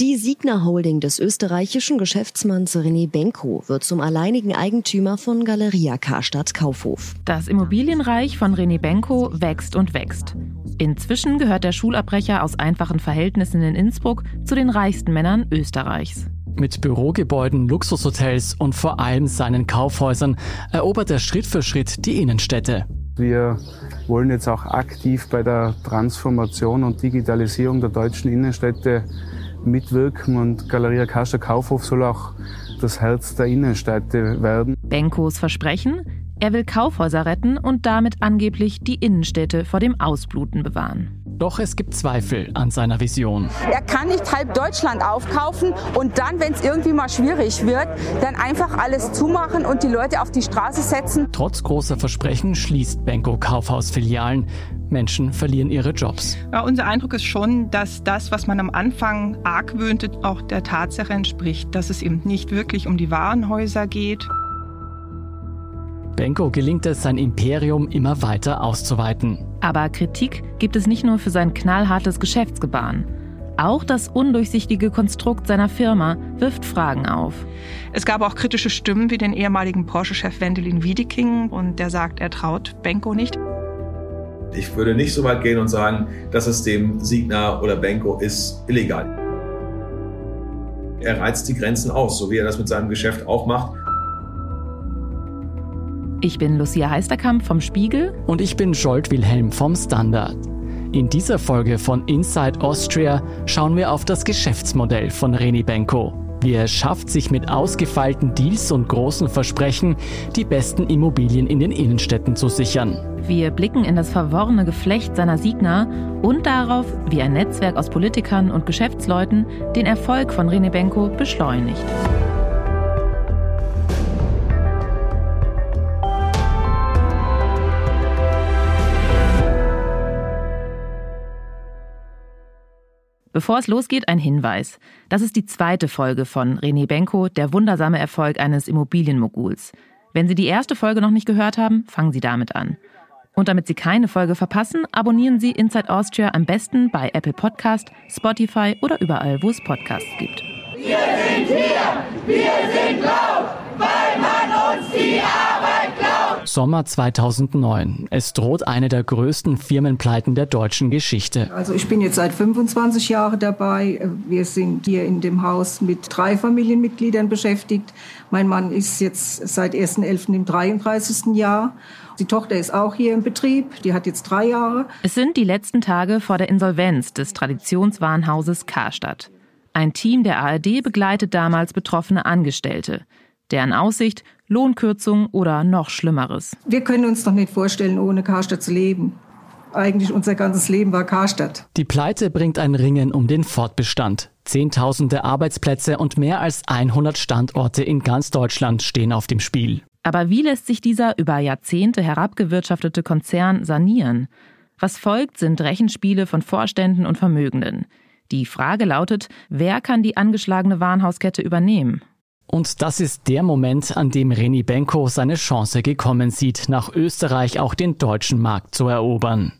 Die Signa Holding des österreichischen Geschäftsmanns René Benko wird zum alleinigen Eigentümer von Galeria Karstadt Kaufhof. Das Immobilienreich von René Benko wächst und wächst. Inzwischen gehört der Schulabbrecher aus einfachen Verhältnissen in Innsbruck zu den reichsten Männern Österreichs. Mit Bürogebäuden, Luxushotels und vor allem seinen Kaufhäusern erobert er Schritt für Schritt die Innenstädte. Wir wollen jetzt auch aktiv bei der Transformation und Digitalisierung der deutschen Innenstädte mitwirken und Galeria Kascha Kaufhof soll auch das Herz der Innenstädte werden. Benkos Versprechen? Er will Kaufhäuser retten und damit angeblich die Innenstädte vor dem Ausbluten bewahren. Doch es gibt Zweifel an seiner Vision. Er kann nicht halb Deutschland aufkaufen und dann, wenn es irgendwie mal schwierig wird, dann einfach alles zumachen und die Leute auf die Straße setzen. Trotz großer Versprechen schließt Benko Kaufhausfilialen. Menschen verlieren ihre Jobs. Ja, unser Eindruck ist schon, dass das, was man am Anfang argwöhnte, auch der Tatsache entspricht, dass es eben nicht wirklich um die Warenhäuser geht. Benko gelingt es, sein Imperium immer weiter auszuweiten. Aber Kritik gibt es nicht nur für sein knallhartes Geschäftsgebaren. Auch das undurchsichtige Konstrukt seiner Firma wirft Fragen auf. Es gab auch kritische Stimmen wie den ehemaligen Porsche-Chef Wendelin Wiedeking und der sagt, er traut Benko nicht. Ich würde nicht so weit gehen und sagen, das System Signa oder Benko ist illegal. Er reizt die Grenzen aus, so wie er das mit seinem Geschäft auch macht. Ich bin Lucia Heisterkamp vom Spiegel. Und ich bin Scholt Wilhelm vom Standard. In dieser Folge von Inside Austria schauen wir auf das Geschäftsmodell von Reni Benko. Wie er es schafft, sich mit ausgefeilten Deals und großen Versprechen die besten Immobilien in den Innenstädten zu sichern. Wir blicken in das verworrene Geflecht seiner Signa und darauf, wie ein Netzwerk aus Politikern und Geschäftsleuten den Erfolg von Rene Benko beschleunigt. Bevor es losgeht, ein Hinweis. Das ist die zweite Folge von René Benko, der wundersame Erfolg eines Immobilienmoguls. Wenn Sie die erste Folge noch nicht gehört haben, fangen Sie damit an. Und damit Sie keine Folge verpassen, abonnieren Sie Inside Austria am besten bei Apple Podcast, Spotify oder überall, wo es Podcasts gibt. Wir sind hier, wir sind laut, weil man uns die Arbeit. Sommer 2009. Es droht eine der größten Firmenpleiten der deutschen Geschichte. Also ich bin jetzt seit 25 Jahren dabei. Wir sind hier in dem Haus mit drei Familienmitgliedern beschäftigt. Mein Mann ist jetzt seit 1.11. im 33. Jahr. Die Tochter ist auch hier im Betrieb, die hat jetzt drei Jahre. Es sind die letzten Tage vor der Insolvenz des Traditionswarenhauses Karstadt. Ein Team der ARD begleitet damals betroffene Angestellte. Deren Aussicht, Lohnkürzung oder noch Schlimmeres. Wir können uns doch nicht vorstellen, ohne Karstadt zu leben. Eigentlich unser ganzes Leben war Karstadt. Die Pleite bringt ein Ringen um den Fortbestand. Zehntausende Arbeitsplätze und mehr als 100 Standorte in ganz Deutschland stehen auf dem Spiel. Aber wie lässt sich dieser über Jahrzehnte herabgewirtschaftete Konzern sanieren? Was folgt, sind Rechenspiele von Vorständen und Vermögenden. Die Frage lautet, wer kann die angeschlagene Warenhauskette übernehmen? Und das ist der Moment, an dem Reni Benko seine Chance gekommen sieht, nach Österreich auch den deutschen Markt zu erobern.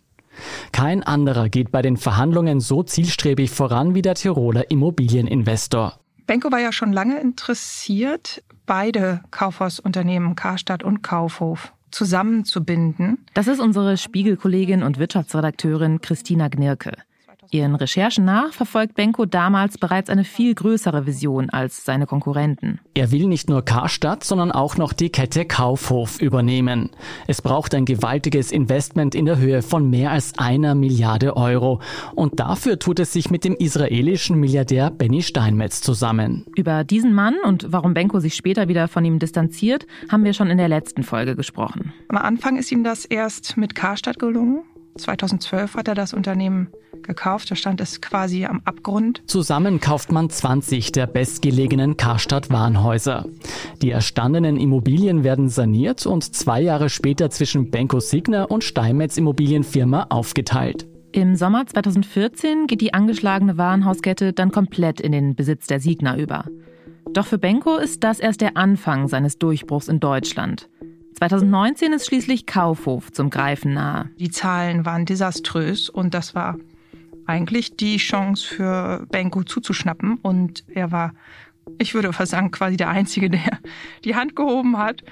Kein anderer geht bei den Verhandlungen so zielstrebig voran wie der Tiroler Immobilieninvestor. Benko war ja schon lange interessiert, beide Kaufhausunternehmen Karstadt und Kaufhof zusammenzubinden. Das ist unsere Spiegelkollegin und Wirtschaftsredakteurin Christina Gnirke. Ihren Recherchen nach verfolgt Benko damals bereits eine viel größere Vision als seine Konkurrenten. Er will nicht nur Karstadt, sondern auch noch die Kette Kaufhof übernehmen. Es braucht ein gewaltiges Investment in der Höhe von mehr als einer Milliarde Euro. Und dafür tut es sich mit dem israelischen Milliardär Benny Steinmetz zusammen. Über diesen Mann und warum Benko sich später wieder von ihm distanziert, haben wir schon in der letzten Folge gesprochen. Am Anfang ist ihm das erst mit Karstadt gelungen. 2012 hat er das Unternehmen gekauft. Da stand es quasi am Abgrund. Zusammen kauft man 20 der bestgelegenen Karstadt-Warenhäuser. Die erstandenen Immobilien werden saniert und zwei Jahre später zwischen Benko Signer und Steinmetz Immobilienfirma aufgeteilt. Im Sommer 2014 geht die angeschlagene Warenhauskette dann komplett in den Besitz der Signer über. Doch für Benko ist das erst der Anfang seines Durchbruchs in Deutschland. 2019 ist schließlich Kaufhof zum Greifen nahe. Die Zahlen waren desaströs und das war eigentlich die Chance für Benko zuzuschnappen und er war ich würde fast sagen, quasi der Einzige, der die Hand gehoben hat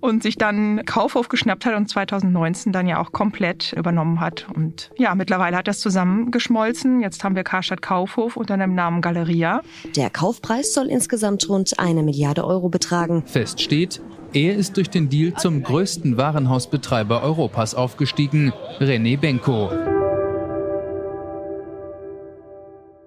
und sich dann Kaufhof geschnappt hat und 2019 dann ja auch komplett übernommen hat. Und ja, mittlerweile hat das zusammengeschmolzen. Jetzt haben wir Karstadt Kaufhof unter dem Namen Galeria. Der Kaufpreis soll insgesamt rund eine Milliarde Euro betragen. Fest steht, er ist durch den Deal zum größten Warenhausbetreiber Europas aufgestiegen, René Benko.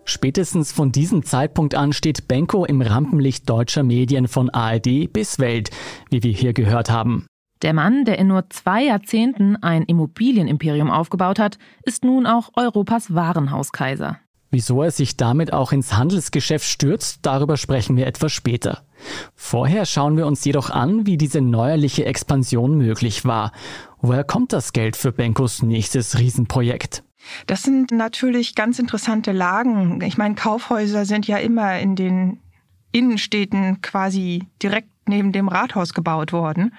Spätestens von diesem Zeitpunkt an steht Benko im Rampenlicht deutscher Medien von ARD bis Welt, wie wir hier gehört haben. Der Mann, der in nur zwei Jahrzehnten ein Immobilienimperium aufgebaut hat, ist nun auch Europas Warenhauskaiser. Wieso er sich damit auch ins Handelsgeschäft stürzt, darüber sprechen wir etwas später. Vorher schauen wir uns jedoch an, wie diese neuerliche Expansion möglich war. Woher kommt das Geld für Benkos nächstes Riesenprojekt? Das sind natürlich ganz interessante Lagen. Ich meine, Kaufhäuser sind ja immer in den Innenstädten quasi direkt neben dem Rathaus gebaut worden.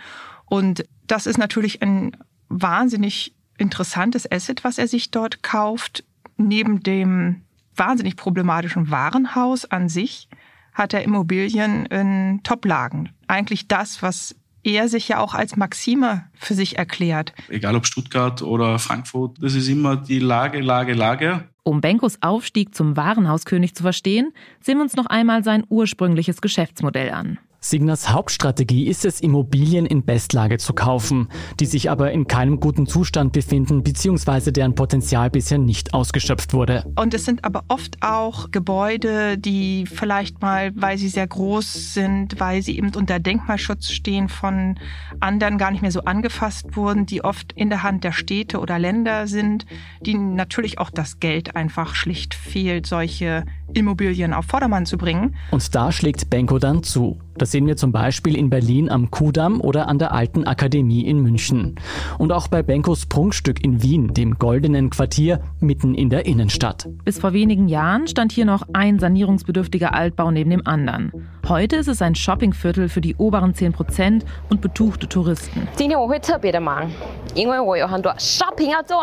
Und das ist natürlich ein wahnsinnig interessantes Asset, was er sich dort kauft. Neben dem wahnsinnig problematischen Warenhaus an sich hat er Immobilien in Toplagen. Eigentlich das, was er sich ja auch als Maxime für sich erklärt. Egal ob Stuttgart oder Frankfurt, das ist immer die Lage, Lage, Lage. Um Benkos Aufstieg zum Warenhauskönig zu verstehen, sehen wir uns noch einmal sein ursprüngliches Geschäftsmodell an. Signers Hauptstrategie ist es, Immobilien in Bestlage zu kaufen, die sich aber in keinem guten Zustand befinden bzw. deren Potenzial bisher nicht ausgeschöpft wurde. Und es sind aber oft auch Gebäude, die vielleicht mal, weil sie sehr groß sind, weil sie eben unter Denkmalschutz stehen, von anderen gar nicht mehr so angefasst wurden, die oft in der Hand der Städte oder Länder sind, die natürlich auch das Geld einfach schlicht fehlt, solche Immobilien auf Vordermann zu bringen. Und da schlägt Benko dann zu. Das sehen wir zum Beispiel in Berlin am Kudamm oder an der Alten Akademie in München. Und auch bei Benkos Prunkstück in Wien, dem Goldenen Quartier, mitten in der Innenstadt. Bis vor wenigen Jahren stand hier noch ein sanierungsbedürftiger Altbau neben dem anderen. Heute ist es ein Shoppingviertel für die oberen 10 Prozent und betuchte Touristen. 今天我会特别的忙，因为我有很多 Shopping 要做。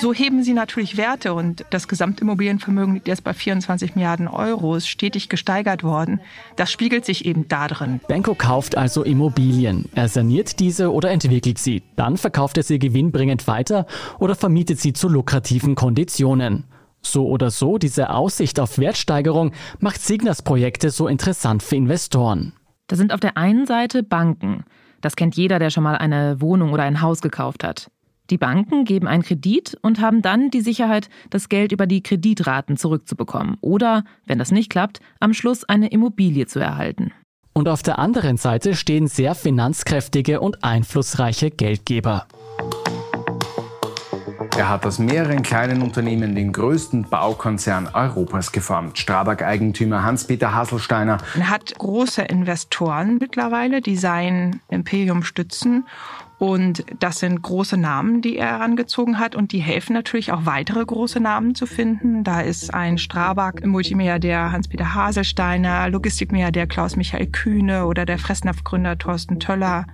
Und so heben sie natürlich Werte und das Gesamtimmobilienvermögen liegt jetzt bei 24 Milliarden Euro, ist stetig gesteigert worden. Das spiegelt sich eben da drin. Benko kauft also Immobilien. Er saniert diese oder entwickelt sie. Dann verkauft er sie gewinnbringend weiter oder vermietet sie zu lukrativen Konditionen. So oder so, diese Aussicht auf Wertsteigerung macht Signas Projekte so interessant für Investoren. Das sind auf der einen Seite Banken. Das kennt jeder, der schon mal eine Wohnung oder ein Haus gekauft hat. Die Banken geben einen Kredit und haben dann die Sicherheit, das Geld über die Kreditraten zurückzubekommen oder, wenn das nicht klappt, am Schluss eine Immobilie zu erhalten. Und auf der anderen Seite stehen sehr finanzkräftige und einflussreiche Geldgeber. Er hat aus mehreren kleinen Unternehmen den größten Baukonzern Europas geformt. Strabag-Eigentümer Hans-Peter Hasselsteiner. Er hat große Investoren mittlerweile, die sein Imperium stützen. Und das sind große Namen, die er herangezogen hat und die helfen natürlich auch weitere große Namen zu finden. Da ist ein Strabag Multimilliardär Hans-Peter Haselsteiner, Logistikmilliardär Klaus-Michael Kühne oder der Fressnapf-Gründer Thorsten Töller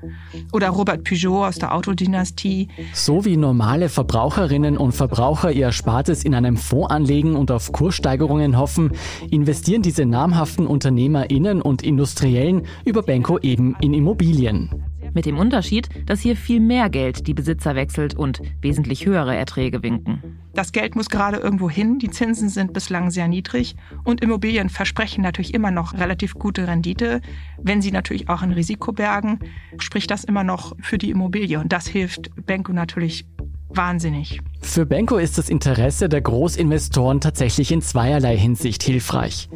oder Robert Peugeot aus der Autodynastie. So wie normale Verbraucherinnen und Verbraucher ihr Erspartes in einem Fonds anlegen und auf Kurssteigerungen hoffen, investieren diese namhaften UnternehmerInnen und Industriellen über Benko eben in Immobilien. Mit dem Unterschied, dass hier viel mehr Geld die Besitzer wechselt und wesentlich höhere Erträge winken. Das Geld muss gerade irgendwo hin, die Zinsen sind bislang sehr niedrig und Immobilien versprechen natürlich immer noch relativ gute Rendite. Wenn sie natürlich auch ein Risiko bergen, spricht das immer noch für die Immobilie und das hilft Benko natürlich wahnsinnig. Für Benko ist das Interesse der Großinvestoren tatsächlich in zweierlei Hinsicht hilfreich.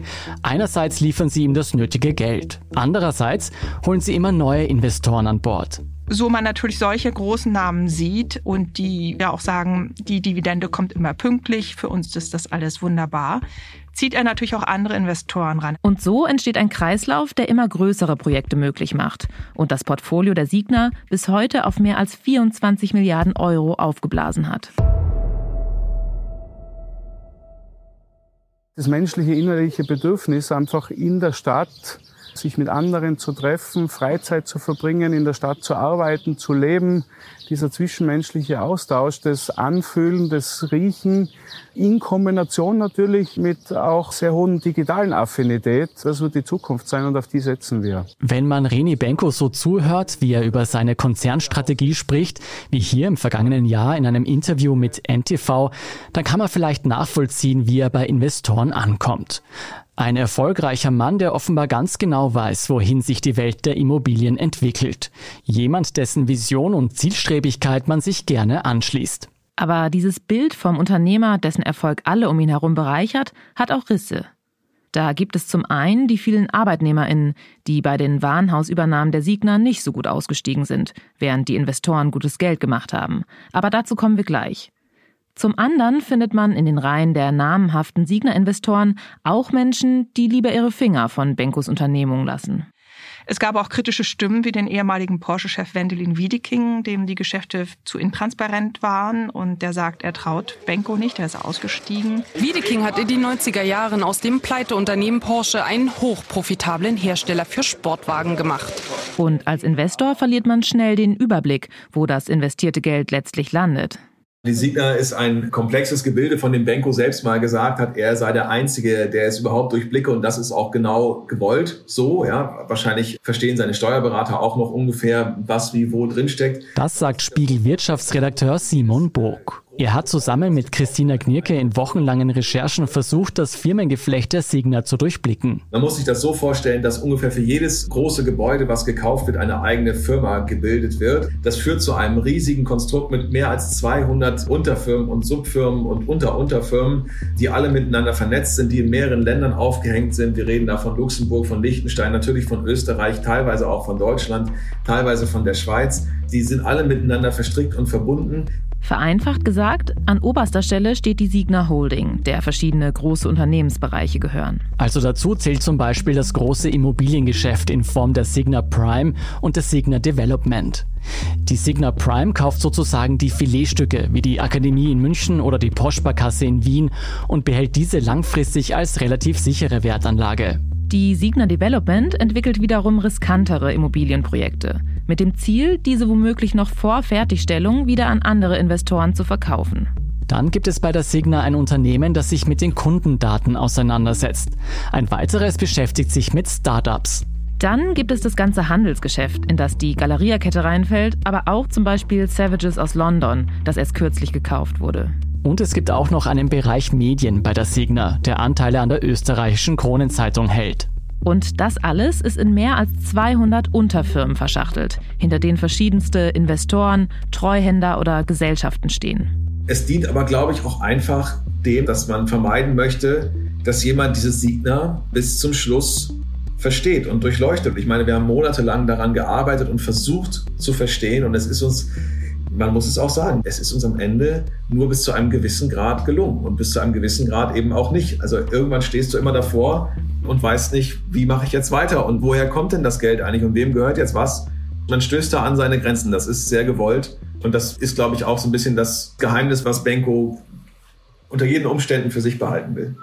Einerseits liefern sie ihm das nötige Geld. Andererseits holen sie immer neue Investoren an Bord so man natürlich solche großen Namen sieht und die ja auch sagen, die Dividende kommt immer pünktlich, für uns ist das alles wunderbar, zieht er natürlich auch andere Investoren ran. Und so entsteht ein Kreislauf, der immer größere Projekte möglich macht und das Portfolio der Signa bis heute auf mehr als 24 Milliarden Euro aufgeblasen hat. Das menschliche innerliche Bedürfnis, einfach in der Stadt sich mit anderen zu treffen, Freizeit zu verbringen, in der Stadt zu arbeiten, zu leben, dieser zwischenmenschliche Austausch, das Anfühlen, das Riechen, in Kombination natürlich mit auch sehr hohen digitalen Affinität. Das wird die Zukunft sein und auf die setzen wir. Wenn man Reni Benko so zuhört, wie er über seine Konzernstrategie spricht, wie hier im vergangenen Jahr in einem Interview mit NTV, dann kann man vielleicht nachvollziehen, wie er bei Investoren ankommt. Ein erfolgreicher Mann, der offenbar ganz genau weiß, wohin sich die Welt der Immobilien entwickelt. Jemand, dessen Vision und Zielstrebigkeit man sich gerne anschließt. Aber dieses Bild vom Unternehmer, dessen Erfolg alle um ihn herum bereichert, hat auch Risse. Da gibt es zum einen die vielen ArbeitnehmerInnen, die bei den Warenhausübernahmen der Signer nicht so gut ausgestiegen sind, während die Investoren gutes Geld gemacht haben. Aber dazu kommen wir gleich. Zum anderen findet man in den Reihen der namenhaften Signer-Investoren auch Menschen, die lieber ihre Finger von Benkos Unternehmung lassen. Es gab auch kritische Stimmen wie den ehemaligen Porsche-Chef Wendelin Wiedeking, dem die Geschäfte zu intransparent waren und der sagt, er traut Benko nicht, er ist ausgestiegen. Wiedeking hat in den 90er Jahren aus dem Pleiteunternehmen Porsche einen hochprofitablen Hersteller für Sportwagen gemacht. Und als Investor verliert man schnell den Überblick, wo das investierte Geld letztlich landet. Die Signa ist ein komplexes Gebilde, von dem Benko selbst mal gesagt hat, er sei der Einzige, der es überhaupt durchblicke und das ist auch genau gewollt so. Ja, wahrscheinlich verstehen seine Steuerberater auch noch ungefähr, was wie wo drinsteckt. Das sagt Spiegel Wirtschaftsredakteur Simon Burg. Er hat zusammen mit Christina Knirke in wochenlangen Recherchen versucht, das Firmengeflecht der Signa zu durchblicken. Man muss sich das so vorstellen, dass ungefähr für jedes große Gebäude, was gekauft wird, eine eigene Firma gebildet wird. Das führt zu einem riesigen Konstrukt mit mehr als 200 Unterfirmen und Subfirmen und Unterunterfirmen, die alle miteinander vernetzt sind, die in mehreren Ländern aufgehängt sind. Wir reden da von Luxemburg, von Liechtenstein, natürlich von Österreich, teilweise auch von Deutschland, teilweise von der Schweiz. Die sind alle miteinander verstrickt und verbunden. Vereinfacht gesagt, an oberster Stelle steht die Signa Holding, der verschiedene große Unternehmensbereiche gehören. Also dazu zählt zum Beispiel das große Immobiliengeschäft in Form der Signa Prime und des Signa Development. Die Signa Prime kauft sozusagen die Filetstücke wie die Akademie in München oder die Porsparkasse in Wien und behält diese langfristig als relativ sichere Wertanlage. Die Signa Development entwickelt wiederum riskantere Immobilienprojekte mit dem Ziel, diese womöglich noch vor Fertigstellung wieder an andere Investoren zu verkaufen. Dann gibt es bei der Signa ein Unternehmen, das sich mit den Kundendaten auseinandersetzt. Ein weiteres beschäftigt sich mit Startups. Dann gibt es das ganze Handelsgeschäft, in das die Galeria-Kette reinfällt, aber auch zum Beispiel Savages aus London, das erst kürzlich gekauft wurde. Und es gibt auch noch einen Bereich Medien bei der Signa, der Anteile an der österreichischen Kronenzeitung hält. Und das alles ist in mehr als 200 Unterfirmen verschachtelt, hinter denen verschiedenste Investoren, Treuhänder oder Gesellschaften stehen. Es dient aber, glaube ich, auch einfach dem, dass man vermeiden möchte, dass jemand dieses Signa bis zum Schluss versteht und durchleuchtet. Ich meine, wir haben monatelang daran gearbeitet und versucht zu verstehen und es ist uns man muss es auch sagen, es ist uns am Ende nur bis zu einem gewissen Grad gelungen und bis zu einem gewissen Grad eben auch nicht. Also irgendwann stehst du immer davor und weißt nicht, wie mache ich jetzt weiter und woher kommt denn das Geld eigentlich und wem gehört jetzt was. Man stößt da an seine Grenzen. Das ist sehr gewollt und das ist, glaube ich, auch so ein bisschen das Geheimnis, was Benko unter jeden Umständen für sich behalten will.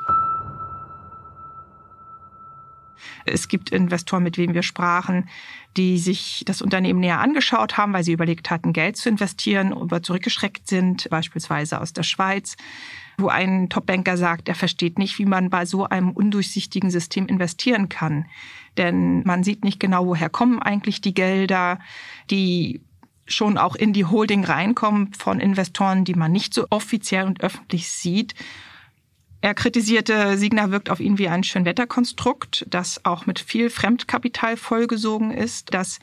Es gibt Investoren, mit wem wir sprachen, die sich das Unternehmen näher angeschaut haben, weil sie überlegt hatten, Geld zu investieren, aber zurückgeschreckt sind, beispielsweise aus der Schweiz, wo ein Topbanker sagt, er versteht nicht, wie man bei so einem undurchsichtigen System investieren kann. Denn man sieht nicht genau, woher kommen eigentlich die Gelder, die schon auch in die Holding reinkommen von Investoren, die man nicht so offiziell und öffentlich sieht. Er kritisierte, Signa wirkt auf ihn wie ein Schönwetterkonstrukt, das auch mit viel Fremdkapital vollgesogen ist, das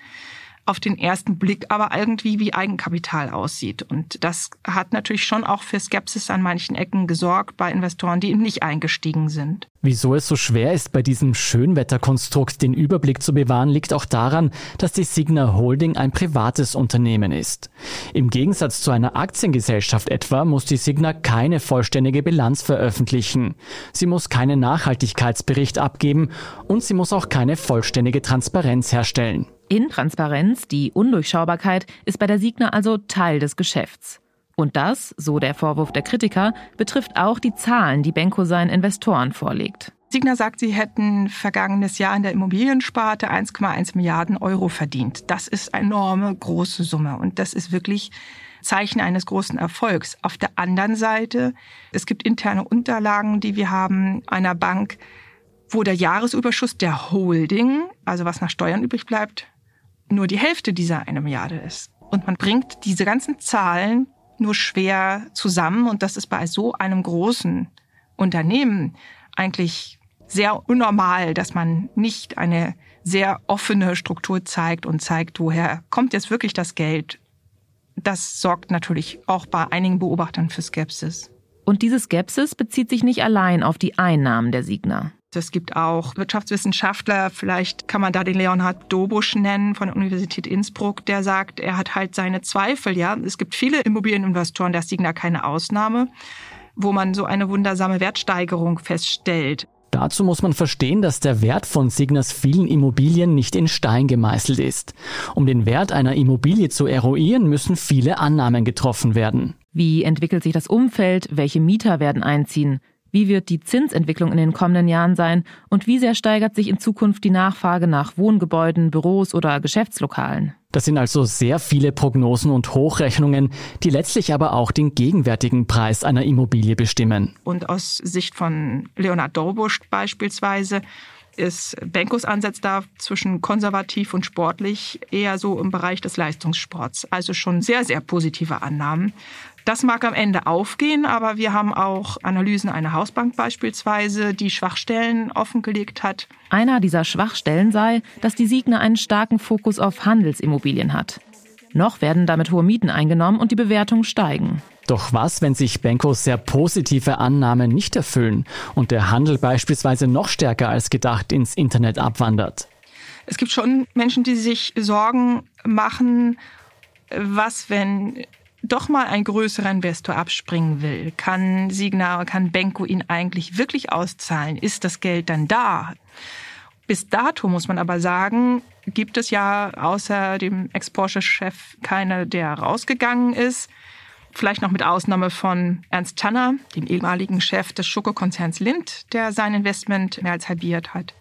auf den ersten Blick aber irgendwie wie Eigenkapital aussieht. Und das hat natürlich schon auch für Skepsis an manchen Ecken gesorgt bei Investoren, die eben nicht eingestiegen sind. Wieso es so schwer ist, bei diesem Schönwetterkonstrukt den Überblick zu bewahren, liegt auch daran, dass die Signa Holding ein privates Unternehmen ist. Im Gegensatz zu einer Aktiengesellschaft etwa muss die Signa keine vollständige Bilanz veröffentlichen. Sie muss keinen Nachhaltigkeitsbericht abgeben und sie muss auch keine vollständige Transparenz herstellen. Intransparenz, die Undurchschaubarkeit, ist bei der Signa also Teil des Geschäfts. Und das, so der Vorwurf der Kritiker, betrifft auch die Zahlen, die Benko seinen Investoren vorlegt. Signa sagt, sie hätten vergangenes Jahr in der Immobiliensparte 1,1 Milliarden Euro verdient. Das ist eine enorme große Summe und das ist wirklich Zeichen eines großen Erfolgs. Auf der anderen Seite, es gibt interne Unterlagen, die wir haben einer Bank, wo der Jahresüberschuss der Holding, also was nach Steuern übrig bleibt, nur die Hälfte dieser eine Milliarde ist. Und man bringt diese ganzen Zahlen nur schwer zusammen und das ist bei so einem großen Unternehmen eigentlich sehr unnormal, dass man nicht eine sehr offene Struktur zeigt und zeigt, woher kommt jetzt wirklich das Geld. Das sorgt natürlich auch bei einigen Beobachtern für Skepsis. Und diese Skepsis bezieht sich nicht allein auf die Einnahmen der Signer. Es gibt auch Wirtschaftswissenschaftler, vielleicht kann man da den Leonhard Dobusch nennen von der Universität Innsbruck, der sagt, er hat halt seine Zweifel. Ja, es gibt viele Immobilieninvestoren, da ist Signa keine Ausnahme, wo man so eine wundersame Wertsteigerung feststellt. Dazu muss man verstehen, dass der Wert von Signers vielen Immobilien nicht in Stein gemeißelt ist. Um den Wert einer Immobilie zu eruieren, müssen viele Annahmen getroffen werden. Wie entwickelt sich das Umfeld? Welche Mieter werden einziehen? Wie wird die Zinsentwicklung in den kommenden Jahren sein? Und wie sehr steigert sich in Zukunft die Nachfrage nach Wohngebäuden, Büros oder Geschäftslokalen? Das sind also sehr viele Prognosen und Hochrechnungen, die letztlich aber auch den gegenwärtigen Preis einer Immobilie bestimmen. Und aus Sicht von Leonard Dorbusch beispielsweise ist Benkos Ansatz da zwischen konservativ und sportlich eher so im Bereich des Leistungssports. Also schon sehr, sehr positive Annahmen. Das mag am Ende aufgehen, aber wir haben auch Analysen einer Hausbank beispielsweise, die Schwachstellen offengelegt hat. Einer dieser Schwachstellen sei, dass die Signa einen starken Fokus auf Handelsimmobilien hat. Noch werden damit hohe Mieten eingenommen und die Bewertungen steigen. Doch was, wenn sich Benkos sehr positive Annahmen nicht erfüllen und der Handel beispielsweise noch stärker als gedacht ins Internet abwandert? Es gibt schon Menschen, die sich Sorgen machen, was, wenn doch mal ein größerer Investor abspringen will, kann Signa, kann Benko ihn eigentlich wirklich auszahlen? Ist das Geld dann da? Bis dato muss man aber sagen, gibt es ja außer dem Ex-Porsche-Chef keiner, der rausgegangen ist. Vielleicht noch mit Ausnahme von Ernst Tanner, dem ehemaligen Chef des Schokokonzerns Lind, der sein Investment mehr als halbiert hat.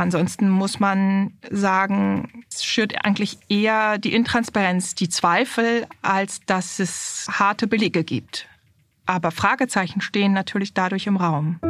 Ansonsten muss man sagen, es schürt eigentlich eher die Intransparenz, die Zweifel, als dass es harte Belege gibt. Aber Fragezeichen stehen natürlich dadurch im Raum.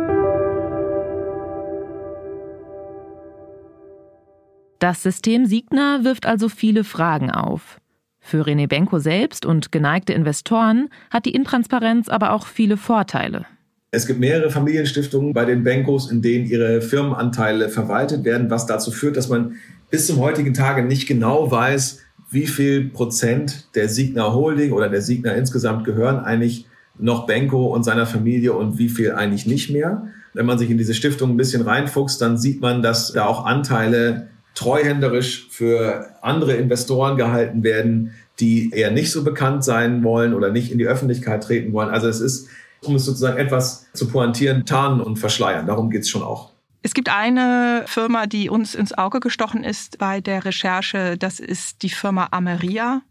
Das System Signa wirft also viele Fragen auf. Für René Benko selbst und geneigte Investoren hat die Intransparenz aber auch viele Vorteile. Es gibt mehrere Familienstiftungen bei den Bankos, in denen ihre Firmenanteile verwaltet werden, was dazu führt, dass man bis zum heutigen Tage nicht genau weiß, wie viel Prozent der Signa Holding oder der Signa insgesamt gehören eigentlich noch Benko und seiner Familie und wie viel eigentlich nicht mehr. Wenn man sich in diese Stiftung ein bisschen reinfuchst, dann sieht man, dass da auch Anteile treuhänderisch für andere Investoren gehalten werden, die eher nicht so bekannt sein wollen oder nicht in die Öffentlichkeit treten wollen. Also es ist um es sozusagen etwas zu pointieren, tarnen und verschleiern. Darum geht es schon auch. Es gibt eine Firma, die uns ins Auge gestochen ist bei der Recherche. Das ist die Firma Ameria.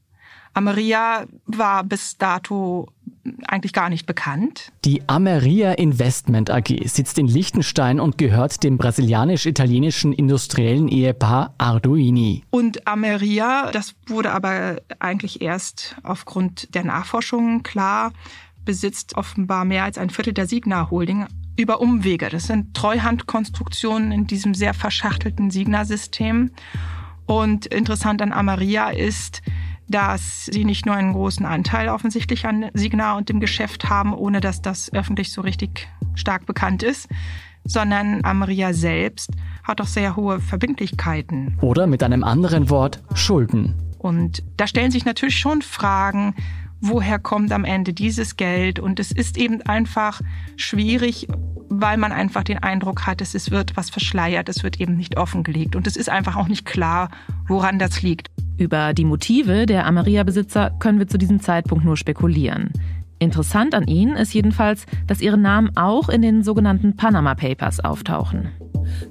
Ameria war bis dato eigentlich gar nicht bekannt. Die Ameria Investment AG sitzt in Liechtenstein und gehört dem brasilianisch-italienischen industriellen Ehepaar Arduini. Und Ameria, das wurde aber eigentlich erst aufgrund der Nachforschungen klar, besitzt offenbar mehr als ein Viertel der Signa Holding über Umwege. Das sind Treuhandkonstruktionen in diesem sehr verschachtelten Signa-System. Und interessant an Amaria ist, dass sie nicht nur einen großen Anteil offensichtlich an Signa und dem Geschäft haben, ohne dass das öffentlich so richtig stark bekannt ist, sondern Amaria selbst hat auch sehr hohe Verbindlichkeiten. Oder mit einem anderen Wort Schulden. Und da stellen sich natürlich schon Fragen, woher kommt am Ende dieses Geld. Und es ist eben einfach schwierig, weil man einfach den Eindruck hat, es wird was verschleiert, es wird eben nicht offengelegt. Und es ist einfach auch nicht klar, woran das liegt. Über die Motive der Ameria-Besitzer können wir zu diesem Zeitpunkt nur spekulieren. Interessant an ihnen ist jedenfalls, dass ihre Namen auch in den sogenannten Panama Papers auftauchen.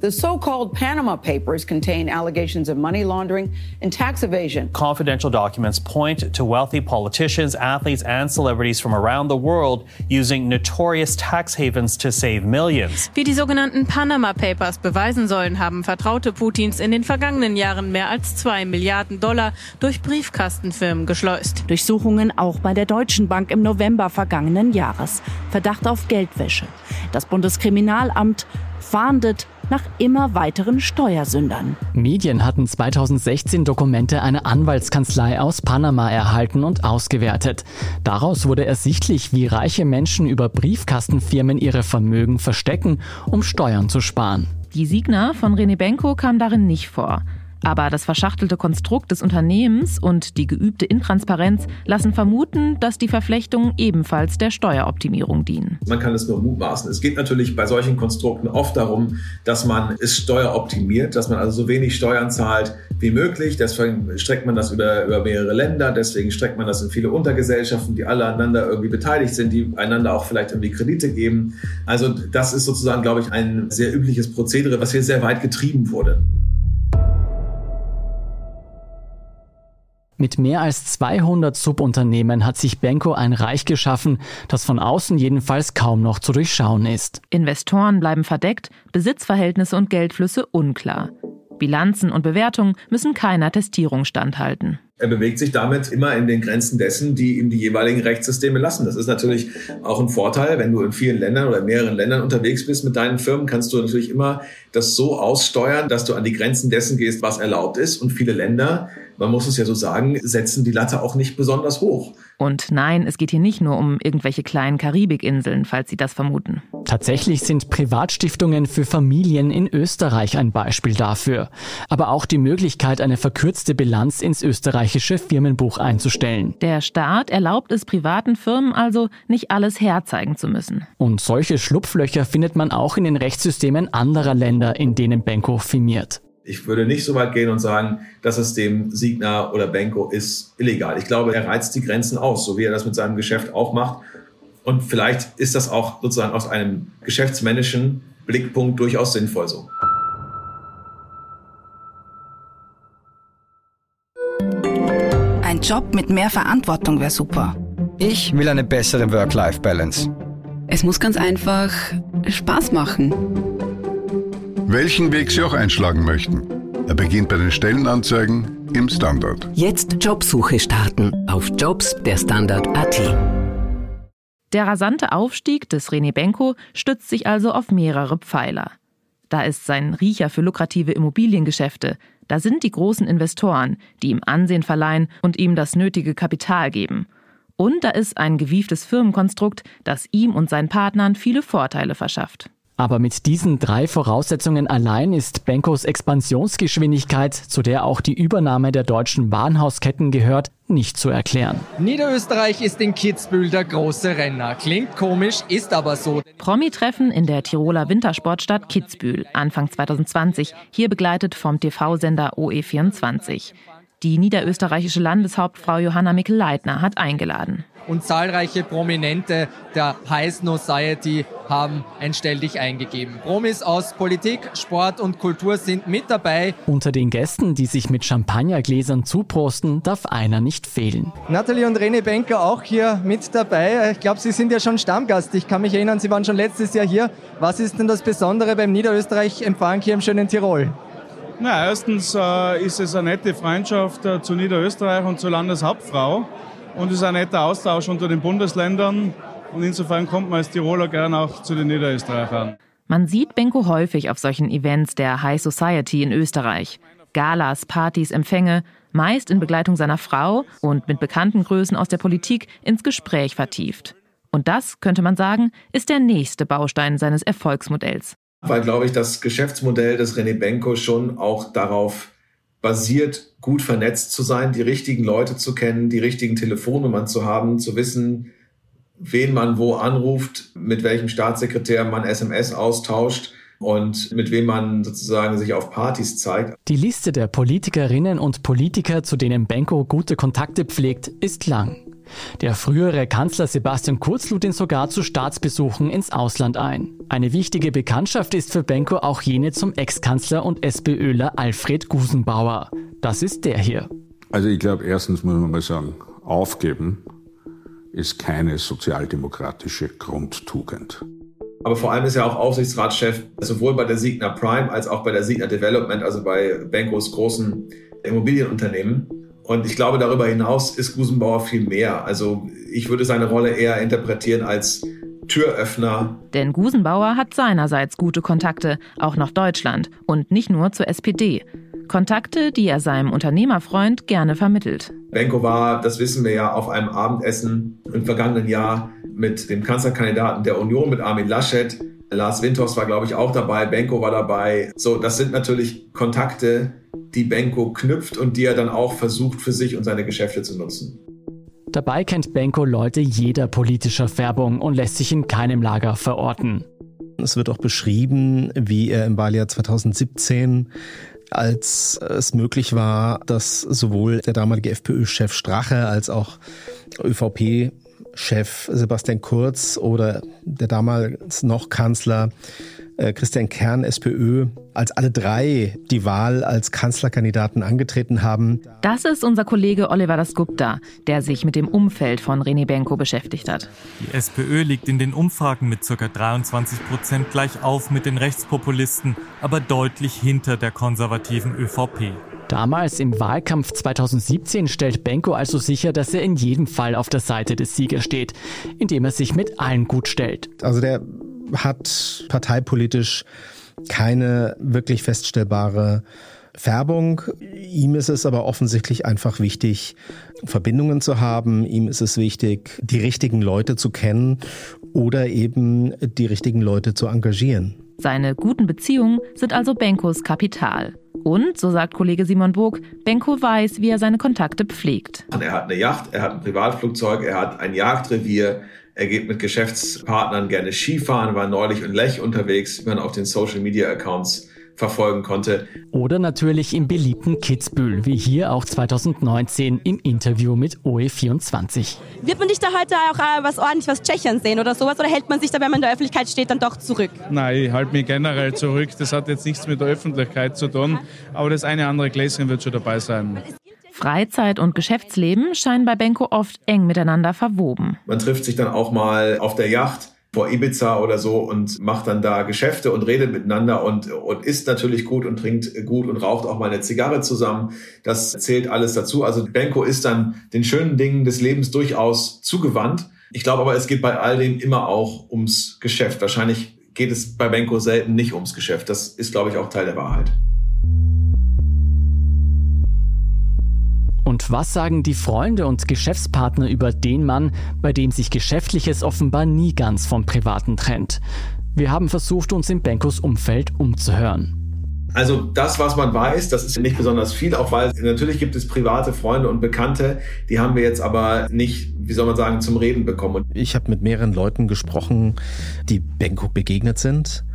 The so-called Panama Papers contain allegations of money laundering and tax evasion. Confidential documents point to wealthy politicians, athletes, and celebrities from around the world using notorious tax havens to save millions. Wie die sogenannten Panama Papers beweisen sollen, haben Vertraute Putins in den vergangenen Jahren mehr als zwei Milliarden Dollar durch Briefkastenfirmen geschleust. Durchsuchungen auch bei der Deutschen Bank im November vergangenen Jahres. Verdacht auf Geldwäsche. Das Bundeskriminalamt fahndet nach immer weiteren Steuersündern. Medien hatten 2016 Dokumente einer Anwaltskanzlei aus Panama erhalten und ausgewertet. Daraus wurde ersichtlich, wie reiche Menschen über Briefkastenfirmen ihre Vermögen verstecken, um Steuern zu sparen. Die Signa von René Benko kam darin nicht vor. Aber das verschachtelte Konstrukt des Unternehmens und die geübte Intransparenz lassen vermuten, dass die Verflechtungen ebenfalls der Steueroptimierung dienen. Man kann es nur mutmaßen. Es geht natürlich bei solchen Konstrukten oft darum, dass man es steueroptimiert, dass man also so wenig Steuern zahlt wie möglich. Deswegen streckt man das über, über mehrere Länder, deswegen streckt man das in viele Untergesellschaften, die alle aneinander irgendwie beteiligt sind, die einander auch vielleicht irgendwie Kredite geben. Also das ist sozusagen, glaube ich, ein sehr übliches Prozedere, was hier sehr weit getrieben wurde. Mit mehr als 200 Subunternehmen hat sich Benko ein Reich geschaffen, das von außen jedenfalls kaum noch zu durchschauen ist. Investoren bleiben verdeckt, Besitzverhältnisse und Geldflüsse unklar. Bilanzen und Bewertungen müssen keiner Testierung standhalten. Er bewegt sich damit immer in den Grenzen dessen, die ihm die jeweiligen Rechtssysteme lassen. Das ist natürlich auch ein Vorteil, wenn du in vielen Ländern oder mehreren Ländern unterwegs bist mit deinen Firmen, kannst du natürlich immer das so aussteuern, dass du an die Grenzen dessen gehst, was erlaubt ist. Und viele Länder, man muss es ja so sagen, setzen die Latte auch nicht besonders hoch. Und nein, es geht hier nicht nur um irgendwelche kleinen Karibikinseln, falls Sie das vermuten. Tatsächlich sind Privatstiftungen für Familien in Österreich ein Beispiel dafür. Aber auch die Möglichkeit, eine verkürzte Bilanz ins österreichische Firmenbuch einzustellen. Der Staat erlaubt es privaten Firmen also, nicht alles herzeigen zu müssen. Und solche Schlupflöcher findet man auch in den Rechtssystemen anderer Länder, in denen Benko firmiert. Ich würde nicht so weit gehen und sagen, dass es dem Signa oder Benko ist illegal. Ich glaube, er reizt die Grenzen aus, so wie er das mit seinem Geschäft auch macht. Und vielleicht ist das auch sozusagen aus einem geschäftsmännischen Blickpunkt durchaus sinnvoll so. Ein Job mit mehr Verantwortung wäre super. Ich will eine bessere Work-Life-Balance. Es muss ganz einfach Spaß machen. Welchen Weg Sie auch einschlagen möchten. Er beginnt bei den Stellenanzeigen im Standard. Jetzt Jobsuche starten auf Jobs der Standard.at. Der rasante Aufstieg des René Benko stützt sich also auf mehrere Pfeiler. Da ist sein Riecher für lukrative Immobiliengeschäfte, da sind die großen Investoren, die ihm Ansehen verleihen und ihm das nötige Kapital geben. Und da ist ein gewieftes Firmenkonstrukt, das ihm und seinen Partnern viele Vorteile verschafft. Aber mit diesen drei Voraussetzungen allein ist Benkos Expansionsgeschwindigkeit, zu der auch die Übernahme der deutschen Warenhausketten gehört, nicht zu erklären. Niederösterreich ist in Kitzbühel der große Renner. Klingt komisch, ist aber so. Promi-Treffen in der Tiroler Wintersportstadt Kitzbühel, Anfang 2020, hier begleitet vom TV-Sender OE24. Die niederösterreichische Landeshauptfrau Johanna Mikl-Leitner hat eingeladen und zahlreiche Prominente der High Society haben ein Stell dich eingegeben. Promis aus Politik, Sport und Kultur sind mit dabei. Unter den Gästen, die sich mit Champagnergläsern zuprosten, darf einer nicht fehlen. Natalie und René Benker auch hier mit dabei. Ich glaube, Sie sind ja schon Stammgast. Ich kann mich erinnern, Sie waren schon letztes Jahr hier. Was ist denn das Besondere beim Niederösterreich-Empfang hier im schönen Tirol? Na, erstens äh, ist es eine nette Freundschaft äh, zu Niederösterreich und zur Landeshauptfrau und es ist ein netter Austausch unter den Bundesländern. Und insofern kommt man als Tiroler gern auch zu den Niederösterreichern. Man sieht Benko häufig auf solchen Events der High Society in Österreich. Galas, Partys, Empfänge, meist in Begleitung seiner Frau und mit bekannten Größen aus der Politik ins Gespräch vertieft. Und das, könnte man sagen, ist der nächste Baustein seines Erfolgsmodells. Weil, glaube ich, das Geschäftsmodell des René Benko schon auch darauf basiert, gut vernetzt zu sein, die richtigen Leute zu kennen, die richtigen Telefonnummern zu haben, zu wissen, wen man wo anruft, mit welchem Staatssekretär man SMS austauscht und mit wem man sozusagen sich auf Partys zeigt. Die Liste der Politikerinnen und Politiker, zu denen Benko gute Kontakte pflegt, ist lang. Der frühere Kanzler Sebastian Kurz lud ihn sogar zu Staatsbesuchen ins Ausland ein. Eine wichtige Bekanntschaft ist für Benko auch jene zum Ex-Kanzler und SPÖler Alfred Gusenbauer. Das ist der hier. Also ich glaube, erstens muss man mal sagen, aufgeben ist keine sozialdemokratische Grundtugend. Aber vor allem ist er auch Aufsichtsratschef sowohl bei der Signa Prime als auch bei der Signa Development, also bei Benkos großen Immobilienunternehmen. Und ich glaube, darüber hinaus ist Gusenbauer viel mehr. Also ich würde seine Rolle eher interpretieren als Türöffner. Denn Gusenbauer hat seinerseits gute Kontakte, auch nach Deutschland und nicht nur zur SPD. Kontakte, die er seinem Unternehmerfreund gerne vermittelt. Benko war, das wissen wir ja, auf einem Abendessen im vergangenen Jahr mit dem Kanzlerkandidaten der Union, mit Armin Laschet. Lars Windhorst war, glaube ich, auch dabei. Benko war dabei. So, das sind natürlich Kontakte, die Benko knüpft und die er dann auch versucht für sich und seine Geschäfte zu nutzen. Dabei kennt Benko Leute jeder politischer Färbung und lässt sich in keinem Lager verorten. Es wird auch beschrieben, wie er im Wahljahr 2017 als es möglich war, dass sowohl der damalige FPÖ-Chef Strache als auch ÖVP Chef Sebastian Kurz oder der damals noch Kanzler äh, Christian Kern, SPÖ, als alle drei die Wahl als Kanzlerkandidaten angetreten haben. Das ist unser Kollege Oliver Dasgupta, der sich mit dem Umfeld von René Benko beschäftigt hat. Die SPÖ liegt in den Umfragen mit ca. 23 Prozent gleich auf mit den Rechtspopulisten, aber deutlich hinter der konservativen ÖVP. Damals im Wahlkampf 2017 stellt Benko also sicher, dass er in jedem Fall auf der Seite des Siegers steht, indem er sich mit allen gut stellt. Also der hat parteipolitisch keine wirklich feststellbare Färbung. Ihm ist es aber offensichtlich einfach wichtig, Verbindungen zu haben. Ihm ist es wichtig, die richtigen Leute zu kennen oder eben die richtigen Leute zu engagieren. Seine guten Beziehungen sind also Benkos Kapital. Und, so sagt Kollege Simon Burg, Benko weiß, wie er seine Kontakte pflegt. Er hat eine Yacht, er hat ein Privatflugzeug, er hat ein Jagdrevier, er geht mit Geschäftspartnern gerne Skifahren, war neulich in Lech unterwegs, wie man auf den Social Media Accounts verfolgen konnte. Oder natürlich im beliebten Kitzbühel, wie hier auch 2019 im Interview mit OE24. Wird man dich da heute auch äh, was ordentlich was Tschechien sehen oder sowas oder hält man sich da, wenn man in der Öffentlichkeit steht, dann doch zurück? Nein, ich halte mich generell zurück. Das hat jetzt nichts mit der Öffentlichkeit zu tun, aber das eine andere Gläschen wird schon dabei sein. Freizeit und Geschäftsleben scheinen bei Benko oft eng miteinander verwoben. Man trifft sich dann auch mal auf der Yacht vor Ibiza oder so und macht dann da Geschäfte und redet miteinander und, und isst natürlich gut und trinkt gut und raucht auch mal eine Zigarre zusammen. Das zählt alles dazu. Also Benko ist dann den schönen Dingen des Lebens durchaus zugewandt. Ich glaube aber, es geht bei all dem immer auch ums Geschäft. Wahrscheinlich geht es bei Benko selten nicht ums Geschäft. Das ist, glaube ich, auch Teil der Wahrheit. Und was sagen die Freunde und Geschäftspartner über den Mann, bei dem sich Geschäftliches offenbar nie ganz vom Privaten trennt? Wir haben versucht, uns in Benkos Umfeld umzuhören. Also das, was man weiß, das ist nicht besonders viel, auch weil natürlich gibt es private Freunde und Bekannte, die haben wir jetzt aber nicht, wie soll man sagen, zum Reden bekommen. Ich habe mit mehreren Leuten gesprochen, die Benko begegnet sind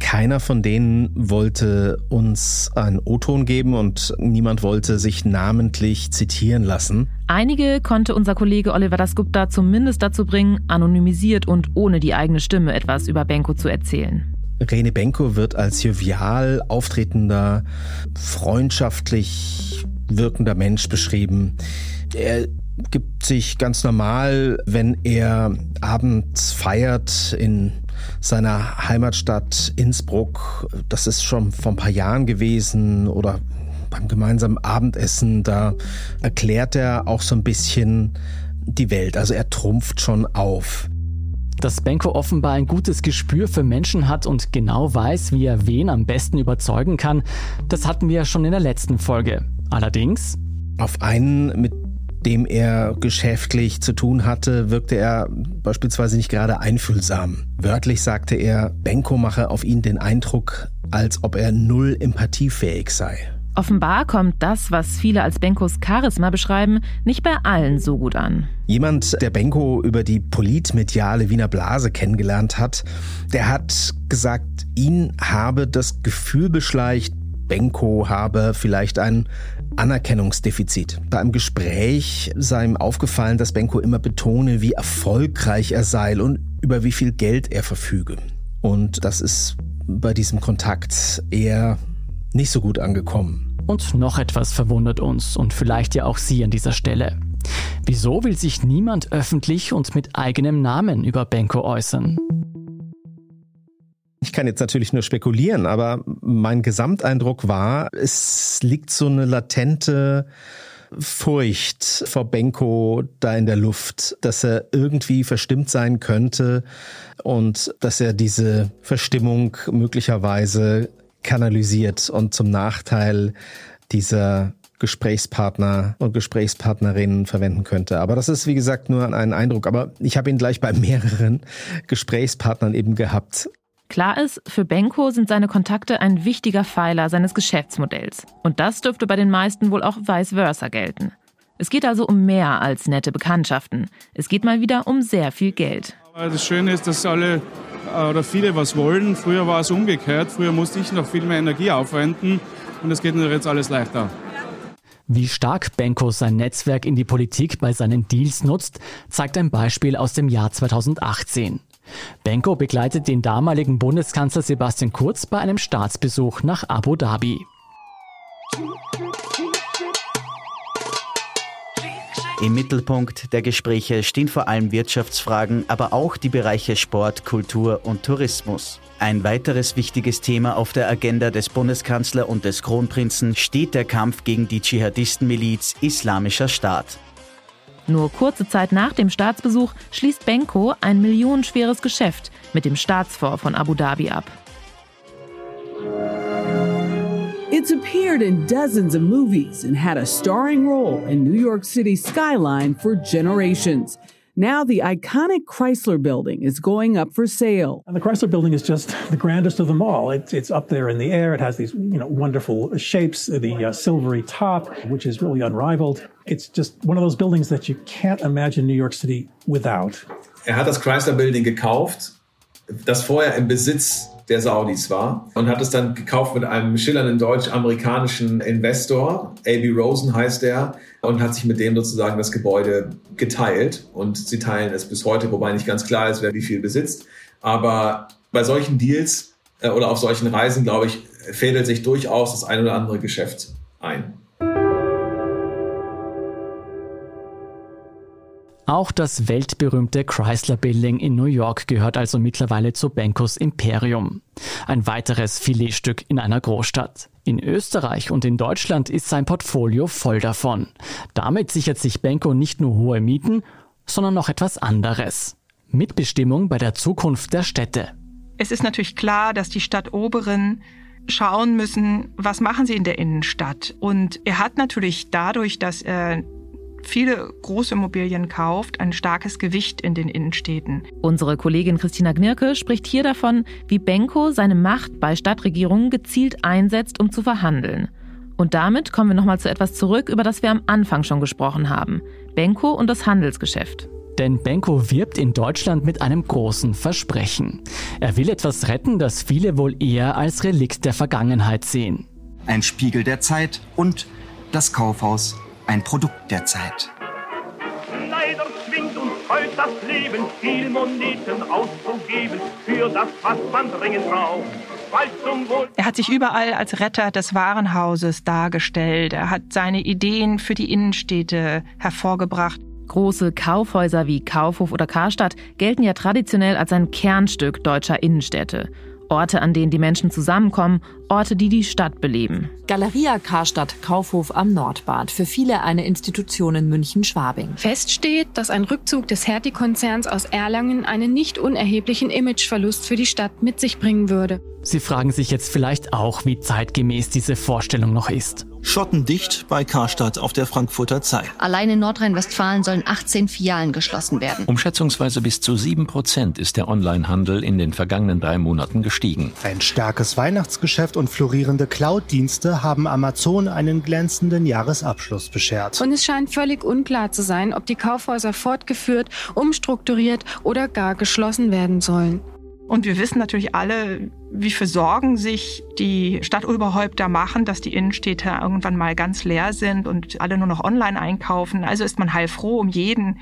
keiner von denen wollte uns einen O-Ton geben und niemand wollte sich namentlich zitieren lassen. Einige konnte unser Kollege Oliver Dasgupta zumindest dazu bringen, anonymisiert und ohne die eigene Stimme etwas über Benko zu erzählen. Rene Benko wird als jovial auftretender, freundschaftlich wirkender Mensch beschrieben. Er gibt sich ganz normal, wenn er abends feiert in seiner Heimatstadt Innsbruck. Das ist schon vor ein paar Jahren gewesen oder beim gemeinsamen Abendessen. Da erklärt er auch so ein bisschen die Welt. Also er trumpft schon auf. Dass Benko offenbar ein gutes Gespür für Menschen hat und genau weiß, wie er wen am besten überzeugen kann, das hatten wir ja schon in der letzten Folge. Allerdings. Auf einen, mit dem er geschäftlich zu tun hatte, wirkte er beispielsweise nicht gerade einfühlsam. Wörtlich sagte er, Benko mache auf ihn den Eindruck, als ob er null empathiefähig sei. Offenbar kommt das, was viele als Benkos Charisma beschreiben, nicht bei allen so gut an. Jemand, der Benko über die politmediale Wiener Blase kennengelernt hat, der hat gesagt, ihn habe das Gefühl beschleicht, Benko habe vielleicht ein Anerkennungsdefizit. Bei einem Gespräch sei ihm aufgefallen, dass Benko immer betone, wie erfolgreich er sei und über wie viel Geld er verfüge. Und das ist bei diesem Kontakt eher nicht so gut angekommen. Und noch etwas verwundert uns und vielleicht ja auch Sie an dieser Stelle. Wieso will sich niemand öffentlich und mit eigenem Namen über Benko äußern? Ich kann jetzt natürlich nur spekulieren, aber mein Gesamteindruck war, es liegt so eine latente Furcht vor Benko da in der Luft, dass er irgendwie verstimmt sein könnte und dass er diese Verstimmung möglicherweise kanalisiert und zum Nachteil dieser Gesprächspartner und Gesprächspartnerinnen verwenden könnte. Aber das ist, wie gesagt, nur ein Eindruck. Aber ich habe ihn gleich bei mehreren Gesprächspartnern eben gehabt. Klar ist, für Benko sind seine Kontakte ein wichtiger Pfeiler seines Geschäftsmodells. Und das dürfte bei den meisten wohl auch vice versa gelten. Es geht also um mehr als nette Bekanntschaften. Es geht mal wieder um sehr viel Geld. Das Schöne ist, dass alle äh, oder viele was wollen. Früher war es umgekehrt. Früher musste ich noch viel mehr Energie aufwenden und es geht natürlich jetzt alles leichter. Wie stark Benko sein Netzwerk in die Politik bei seinen Deals nutzt, zeigt ein Beispiel aus dem Jahr 2018. Benko begleitet den damaligen Bundeskanzler Sebastian Kurz bei einem Staatsbesuch nach Abu Dhabi. Im Mittelpunkt der Gespräche stehen vor allem Wirtschaftsfragen, aber auch die Bereiche Sport, Kultur und Tourismus. Ein weiteres wichtiges Thema auf der Agenda des Bundeskanzler und des Kronprinzen steht der Kampf gegen die Dschihadistenmiliz Islamischer Staat. Nur kurze Zeit nach dem Staatsbesuch schließt Benko ein millionenschweres Geschäft mit dem Staatsfonds von Abu Dhabi ab. It's appeared in dozens of movies and had a starring role in New York City's skyline for generations. Now the iconic Chrysler building is going up for sale. And the Chrysler building is just the grandest of them all. It's, it's up there in the air. It has these you know wonderful shapes, the uh, silvery top, which is really unrivaled. It's just one of those buildings that you can't imagine New York City without. Er hat das Chrysler Building gekauft, das vorher im Besitz der Saudis war und hat es dann gekauft mit einem schillernden deutsch-amerikanischen Investor. A.B. Rosen heißt er und hat sich mit dem sozusagen das Gebäude geteilt und sie teilen es bis heute, wobei nicht ganz klar ist, wer wie viel besitzt. Aber bei solchen Deals äh, oder auf solchen Reisen, glaube ich, fädelt sich durchaus das ein oder andere Geschäft ein. Auch das weltberühmte Chrysler Building in New York gehört also mittlerweile zu Benkos Imperium. Ein weiteres Filetstück in einer Großstadt. In Österreich und in Deutschland ist sein Portfolio voll davon. Damit sichert sich Benko nicht nur hohe Mieten, sondern noch etwas anderes. Mitbestimmung bei der Zukunft der Städte. Es ist natürlich klar, dass die Stadtoberen schauen müssen, was machen sie in der Innenstadt. Und er hat natürlich dadurch, dass er viele Großimmobilien kauft, ein starkes Gewicht in den Innenstädten. Unsere Kollegin Christina Gnirke spricht hier davon, wie Benko seine Macht bei Stadtregierungen gezielt einsetzt, um zu verhandeln. Und damit kommen wir nochmal zu etwas zurück, über das wir am Anfang schon gesprochen haben. Benko und das Handelsgeschäft. Denn Benko wirbt in Deutschland mit einem großen Versprechen. Er will etwas retten, das viele wohl eher als Relikt der Vergangenheit sehen. Ein Spiegel der Zeit und das Kaufhaus ein Produkt der Zeit. Leider zwingt uns heute das Leben, viel Moneten auszugeben für das, was man dringend braucht. Er hat sich überall als Retter des Warenhauses dargestellt. Er hat seine Ideen für die Innenstädte hervorgebracht. Große Kaufhäuser wie Kaufhof oder Karstadt gelten ja traditionell als ein Kernstück deutscher Innenstädte. Orte, an denen die Menschen zusammenkommen, Orte, die die Stadt beleben. Galeria Karstadt Kaufhof am Nordbad, für viele eine Institution in München-Schwabing. Fest steht, dass ein Rückzug des Hertie-Konzerns aus Erlangen einen nicht unerheblichen Imageverlust für die Stadt mit sich bringen würde. Sie fragen sich jetzt vielleicht auch, wie zeitgemäß diese Vorstellung noch ist. Schottendicht bei Karstadt auf der Frankfurter Zeit. Allein in Nordrhein-Westfalen sollen 18 Filialen geschlossen werden. Um schätzungsweise bis zu 7 Prozent ist der Onlinehandel in den vergangenen drei Monaten gestiegen. Ein starkes Weihnachtsgeschäft und florierende Cloud-Dienste haben Amazon einen glänzenden Jahresabschluss beschert. Und es scheint völlig unklar zu sein, ob die Kaufhäuser fortgeführt, umstrukturiert oder gar geschlossen werden sollen. Und wir wissen natürlich alle, wie viel Sorgen sich die Stadtoberhäupter machen, dass die Innenstädte irgendwann mal ganz leer sind und alle nur noch online einkaufen. Also ist man heilfroh um jeden,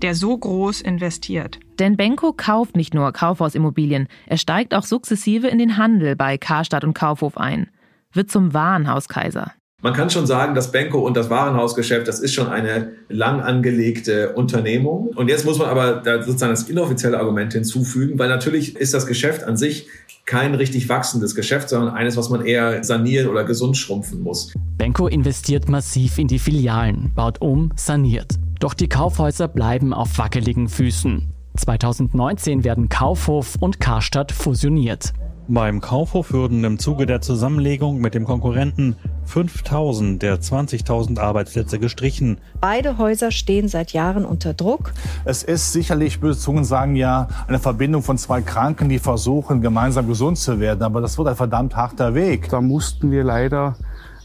der so groß investiert. Denn Benko kauft nicht nur Kaufhausimmobilien, er steigt auch sukzessive in den Handel bei Karstadt und Kaufhof ein, wird zum Warenhauskaiser. Man kann schon sagen, das Benko und das Warenhausgeschäft, das ist schon eine lang angelegte Unternehmung. Und jetzt muss man aber da sozusagen das inoffizielle Argument hinzufügen, weil natürlich ist das Geschäft an sich kein richtig wachsendes Geschäft, sondern eines, was man eher sanieren oder gesund schrumpfen muss. Benko investiert massiv in die Filialen, baut um, saniert. Doch die Kaufhäuser bleiben auf wackeligen Füßen. 2019 werden Kaufhof und Karstadt fusioniert. Beim Kaufhof würden im Zuge der Zusammenlegung mit dem Konkurrenten 5000 der 20.000 Arbeitsplätze gestrichen. Beide Häuser stehen seit Jahren unter Druck. Es ist sicherlich, böse Zungen sagen ja, eine Verbindung von zwei Kranken, die versuchen, gemeinsam gesund zu werden. Aber das wird ein verdammt harter Weg. Da mussten wir leider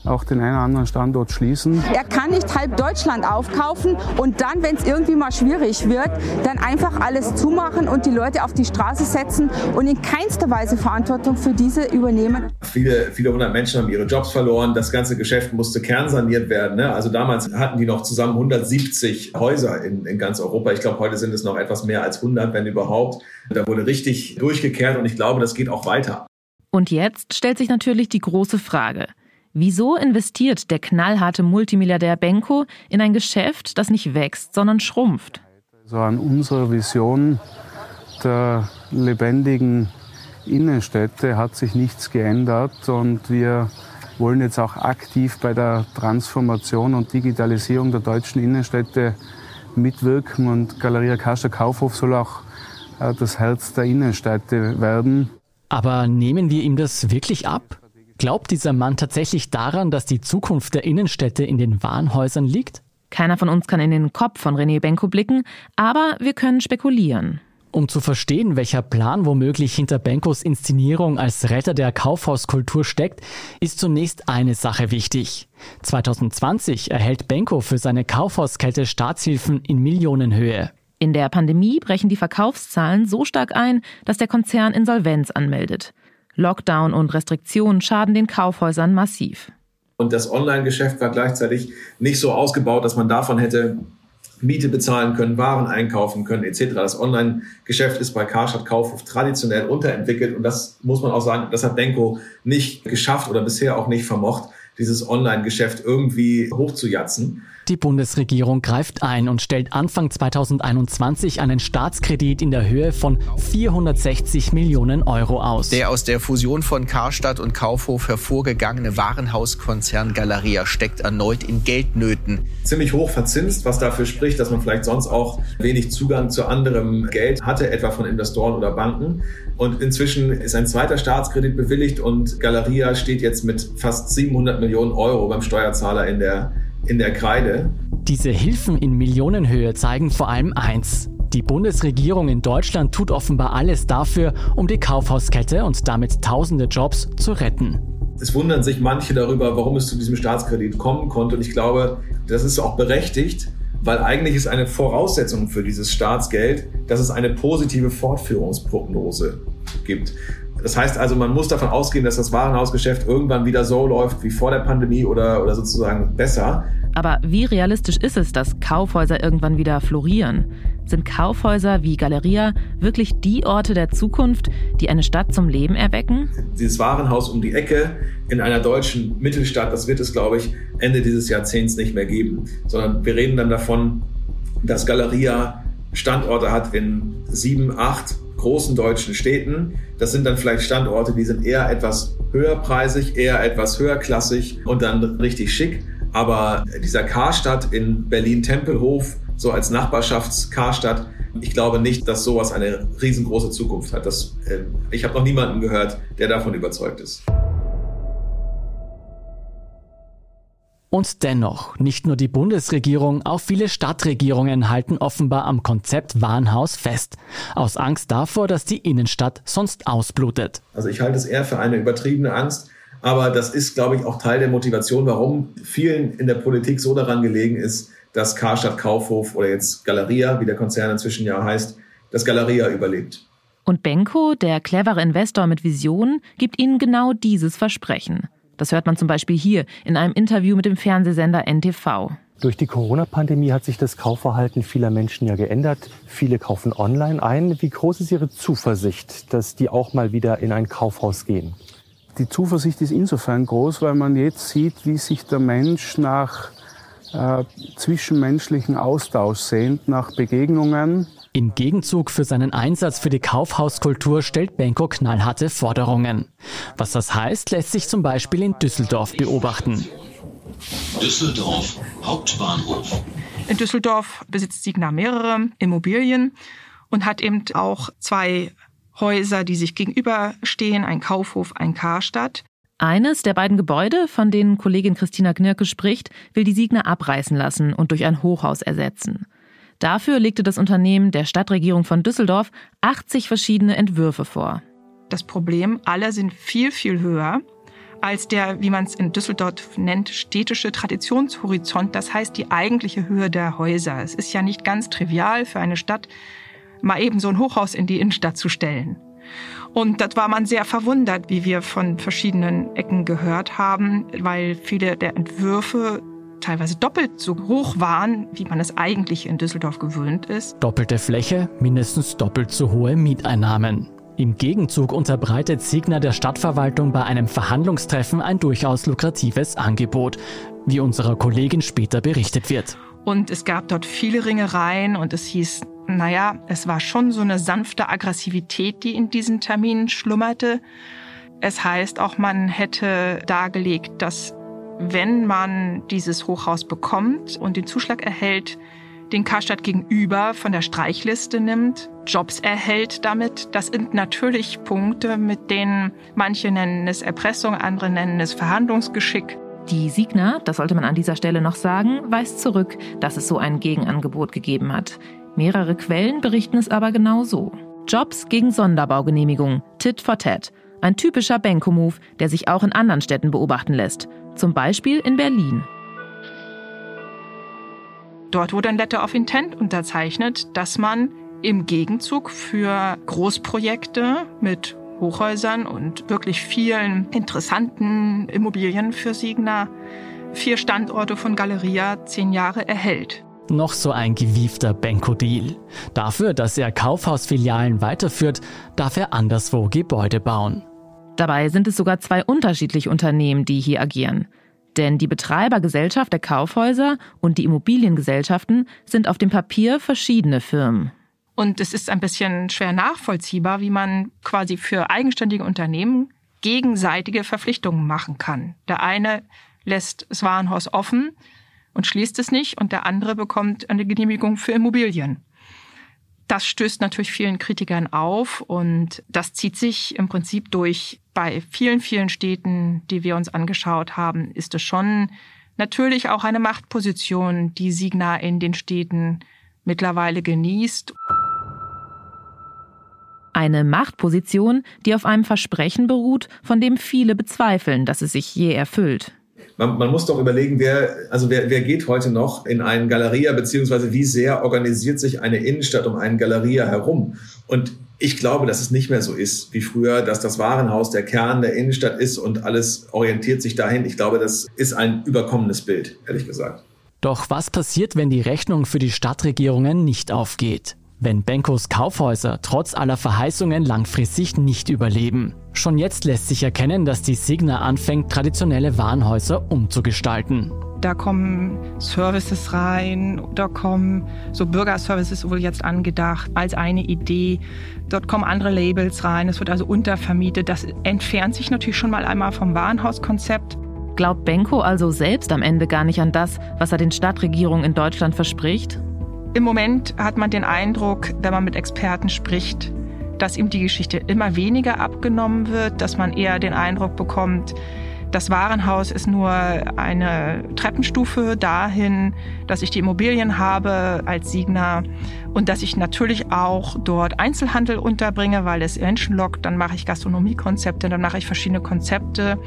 auch den einen oder anderen Standort schließen. Er kann nicht halb Deutschland aufkaufen und dann, wenn es irgendwie mal schwierig wird, dann einfach alles zumachen und die Leute auf die Straße setzen und in keinster Weise Verantwortung für diese übernehmen. Viele, viele hundert Menschen haben ihre Jobs verloren. Das ganze Geschäft musste kernsaniert werden. Ne? Also damals hatten die noch zusammen 170 Häuser in, in ganz Europa. Ich glaube, heute sind es noch etwas mehr als 100, wenn überhaupt. Da wurde richtig durchgekehrt und ich glaube, das geht auch weiter. Und jetzt stellt sich natürlich die große Frage. Wieso investiert der knallharte Multimilliardär Benko in ein Geschäft, das nicht wächst, sondern schrumpft? Also an unserer Vision der lebendigen Innenstädte hat sich nichts geändert und wir wollen jetzt auch aktiv bei der Transformation und Digitalisierung der deutschen Innenstädte mitwirken und Galeria Karstadt Kaufhof soll auch äh, das Herz der Innenstädte werden. Aber nehmen wir ihm das wirklich ab? Glaubt dieser Mann tatsächlich daran, dass die Zukunft der Innenstädte in den Warenhäusern liegt? Keiner von uns kann in den Kopf von René Benko blicken, aber wir können spekulieren. Um zu verstehen, welcher Plan womöglich hinter Benkos Inszenierung als Retter der Kaufhauskultur steckt, ist zunächst eine Sache wichtig. 2020 erhält Benko für seine Kaufhauskette Staatshilfen in Millionenhöhe. In der Pandemie brechen die Verkaufszahlen so stark ein, dass der Konzern Insolvenz anmeldet. Lockdown und Restriktionen schaden den Kaufhäusern massiv. Und das Online-Geschäft war gleichzeitig nicht so ausgebaut, dass man davon hätte Miete bezahlen können, Waren einkaufen können etc. Das Online-Geschäft ist bei Karstadt Kaufhof traditionell unterentwickelt und das muss man auch sagen, das hat Denko nicht geschafft oder bisher auch nicht vermocht, dieses Online-Geschäft irgendwie hochzujatzen. Die Bundesregierung greift ein und stellt Anfang 2021 einen Staatskredit in der Höhe von 460 Millionen Euro aus. Der aus der Fusion von Karstadt und Kaufhof hervorgegangene Warenhauskonzern Galeria steckt erneut in Geldnöten. Ziemlich hoch verzinst, was dafür spricht, dass man vielleicht sonst auch wenig Zugang zu anderem Geld hatte, etwa von Investoren oder Banken. Und inzwischen ist ein zweiter Staatskredit bewilligt und Galeria steht jetzt mit fast 700 Millionen Euro beim Steuerzahler in der in der Kreide. Diese Hilfen in Millionenhöhe zeigen vor allem eins. Die Bundesregierung in Deutschland tut offenbar alles dafür, um die Kaufhauskette und damit tausende Jobs zu retten. Es wundern sich manche darüber, warum es zu diesem Staatskredit kommen konnte. Und ich glaube, das ist auch berechtigt, weil eigentlich ist eine Voraussetzung für dieses Staatsgeld, dass es eine positive Fortführungsprognose gibt. Das heißt also, man muss davon ausgehen, dass das Warenhausgeschäft irgendwann wieder so läuft wie vor der Pandemie oder, oder sozusagen besser. Aber wie realistisch ist es, dass Kaufhäuser irgendwann wieder florieren? Sind Kaufhäuser wie Galeria wirklich die Orte der Zukunft, die eine Stadt zum Leben erwecken? Dieses Warenhaus um die Ecke in einer deutschen Mittelstadt, das wird es, glaube ich, Ende dieses Jahrzehnts nicht mehr geben. Sondern wir reden dann davon, dass Galeria Standorte hat in sieben, acht großen deutschen Städten. Das sind dann vielleicht Standorte, die sind eher etwas höherpreisig, eher etwas höherklassig und dann richtig schick. Aber dieser Karstadt in Berlin-Tempelhof, so als Nachbarschafts-Karstadt, ich glaube nicht, dass sowas eine riesengroße Zukunft hat. Das, äh, ich habe noch niemanden gehört, der davon überzeugt ist. Und dennoch, nicht nur die Bundesregierung, auch viele Stadtregierungen halten offenbar am Konzept Warenhaus fest. Aus Angst davor, dass die Innenstadt sonst ausblutet. Also ich halte es eher für eine übertriebene Angst. Aber das ist, glaube ich, auch Teil der Motivation, warum vielen in der Politik so daran gelegen ist, dass Karstadt Kaufhof oder jetzt Galeria, wie der Konzern inzwischen ja heißt, dass Galeria überlebt. Und Benko, der clevere Investor mit Visionen, gibt ihnen genau dieses Versprechen. Das hört man zum Beispiel hier in einem Interview mit dem Fernsehsender NTV. Durch die Corona-Pandemie hat sich das Kaufverhalten vieler Menschen ja geändert. Viele kaufen online ein. Wie groß ist Ihre Zuversicht, dass die auch mal wieder in ein Kaufhaus gehen? Die Zuversicht ist insofern groß, weil man jetzt sieht, wie sich der Mensch nach äh, zwischenmenschlichen Austausch sehnt, nach Begegnungen. Im Gegenzug für seinen Einsatz für die Kaufhauskultur stellt Benko knallharte Forderungen. Was das heißt, lässt sich zum Beispiel in Düsseldorf beobachten. Düsseldorf Hauptbahnhof. In Düsseldorf besitzt Signa mehrere Immobilien und hat eben auch zwei Häuser, die sich gegenüberstehen, ein Kaufhof, ein Karstadt. Eines der beiden Gebäude, von denen Kollegin Christina Knirke spricht, will die Signa abreißen lassen und durch ein Hochhaus ersetzen. Dafür legte das Unternehmen der Stadtregierung von Düsseldorf 80 verschiedene Entwürfe vor. Das Problem, alle sind viel, viel höher als der, wie man es in Düsseldorf nennt, städtische Traditionshorizont, das heißt die eigentliche Höhe der Häuser. Es ist ja nicht ganz trivial für eine Stadt, mal eben so ein Hochhaus in die Innenstadt zu stellen. Und das war man sehr verwundert, wie wir von verschiedenen Ecken gehört haben, weil viele der Entwürfe teilweise doppelt so hoch waren, wie man es eigentlich in Düsseldorf gewöhnt ist. Doppelte Fläche, mindestens doppelt so hohe Mieteinnahmen. Im Gegenzug unterbreitet Signer der Stadtverwaltung bei einem Verhandlungstreffen ein durchaus lukratives Angebot, wie unserer Kollegin später berichtet wird. Und es gab dort viele Ringereien und es hieß, naja, es war schon so eine sanfte Aggressivität, die in diesen Terminen schlummerte. Es heißt auch, man hätte dargelegt, dass wenn man dieses Hochhaus bekommt und den Zuschlag erhält, den Karstadt gegenüber von der Streichliste nimmt, Jobs erhält damit. Das sind natürlich Punkte, mit denen manche nennen es Erpressung, andere nennen es Verhandlungsgeschick. Die Signa, das sollte man an dieser Stelle noch sagen, weist zurück, dass es so ein Gegenangebot gegeben hat. Mehrere Quellen berichten es aber genau so. Jobs gegen Sonderbaugenehmigung, Tit for Tat. Ein typischer Benko-Move, der sich auch in anderen Städten beobachten lässt. Zum Beispiel in Berlin. Dort wurde ein Letter of Intent unterzeichnet, dass man im Gegenzug für Großprojekte mit Hochhäusern und wirklich vielen interessanten Immobilien für Signa vier Standorte von Galeria zehn Jahre erhält. Noch so ein gewiefter Benko-Deal. Dafür, dass er Kaufhausfilialen weiterführt, darf er anderswo Gebäude bauen. Dabei sind es sogar zwei unterschiedliche Unternehmen, die hier agieren. Denn die Betreibergesellschaft der Kaufhäuser und die Immobiliengesellschaften sind auf dem Papier verschiedene Firmen. Und es ist ein bisschen schwer nachvollziehbar, wie man quasi für eigenständige Unternehmen gegenseitige Verpflichtungen machen kann. Der eine lässt das Warenhaus offen und schließt es nicht und der andere bekommt eine Genehmigung für Immobilien. Das stößt natürlich vielen Kritikern auf und das zieht sich im Prinzip durch. Bei vielen, vielen Städten, die wir uns angeschaut haben, ist es schon natürlich auch eine Machtposition, die Signa in den Städten mittlerweile genießt. Eine Machtposition, die auf einem Versprechen beruht, von dem viele bezweifeln, dass es sich je erfüllt man, man muss doch überlegen, wer, also wer, wer geht heute noch in einen Galeria, beziehungsweise wie sehr organisiert sich eine Innenstadt um einen Galeria herum? Und ich glaube, dass es nicht mehr so ist wie früher, dass das Warenhaus der Kern der Innenstadt ist und alles orientiert sich dahin. Ich glaube, das ist ein überkommenes Bild, ehrlich gesagt. Doch was passiert, wenn die Rechnung für die Stadtregierungen nicht aufgeht? wenn Benkos Kaufhäuser trotz aller Verheißungen langfristig nicht überleben. Schon jetzt lässt sich erkennen, dass die Signa anfängt, traditionelle Warenhäuser umzugestalten. Da kommen Services rein, da kommen so Bürgerservices wohl jetzt angedacht als eine Idee. Dort kommen andere Labels rein, es wird also untervermietet. Das entfernt sich natürlich schon mal einmal vom Warenhauskonzept. Glaubt Benko also selbst am Ende gar nicht an das, was er den Stadtregierungen in Deutschland verspricht? Im Moment hat man den Eindruck, wenn man mit Experten spricht, dass ihm die Geschichte immer weniger abgenommen wird, dass man eher den Eindruck bekommt, das Warenhaus ist nur eine Treppenstufe dahin, dass ich die Immobilien habe als Signer und dass ich natürlich auch dort Einzelhandel unterbringe, weil es Menschen lockt. Dann mache ich Gastronomiekonzepte, dann mache ich verschiedene Konzepte.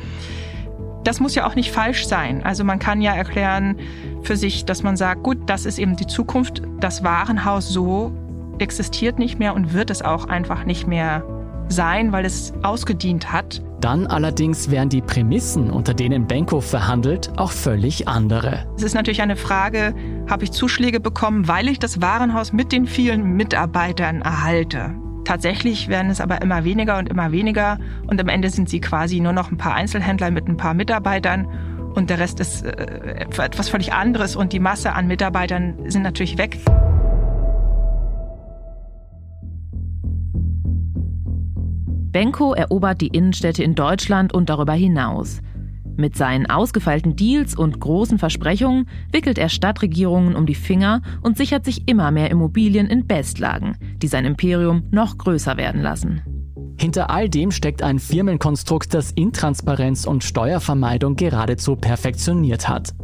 Das muss ja auch nicht falsch sein. Also man kann ja erklären für sich, dass man sagt, gut, das ist eben die Zukunft. Das Warenhaus so existiert nicht mehr und wird es auch einfach nicht mehr sein, weil es ausgedient hat. Dann allerdings wären die Prämissen, unter denen Benko verhandelt, auch völlig andere. Es ist natürlich eine Frage, habe ich Zuschläge bekommen, weil ich das Warenhaus mit den vielen Mitarbeitern erhalte. Tatsächlich werden es aber immer weniger und immer weniger und am Ende sind sie quasi nur noch ein paar Einzelhändler mit ein paar Mitarbeitern und der Rest ist äh, etwas völlig anderes und die Masse an Mitarbeitern sind natürlich weg. Benko erobert die Innenstädte in Deutschland und darüber hinaus. Mit seinen ausgefeilten Deals und großen Versprechungen wickelt er Stadtregierungen um die Finger und sichert sich immer mehr Immobilien in Bestlagen, die sein Imperium noch größer werden lassen. Hinter all dem steckt ein Firmenkonstrukt, das Intransparenz und Steuervermeidung geradezu perfektioniert hat.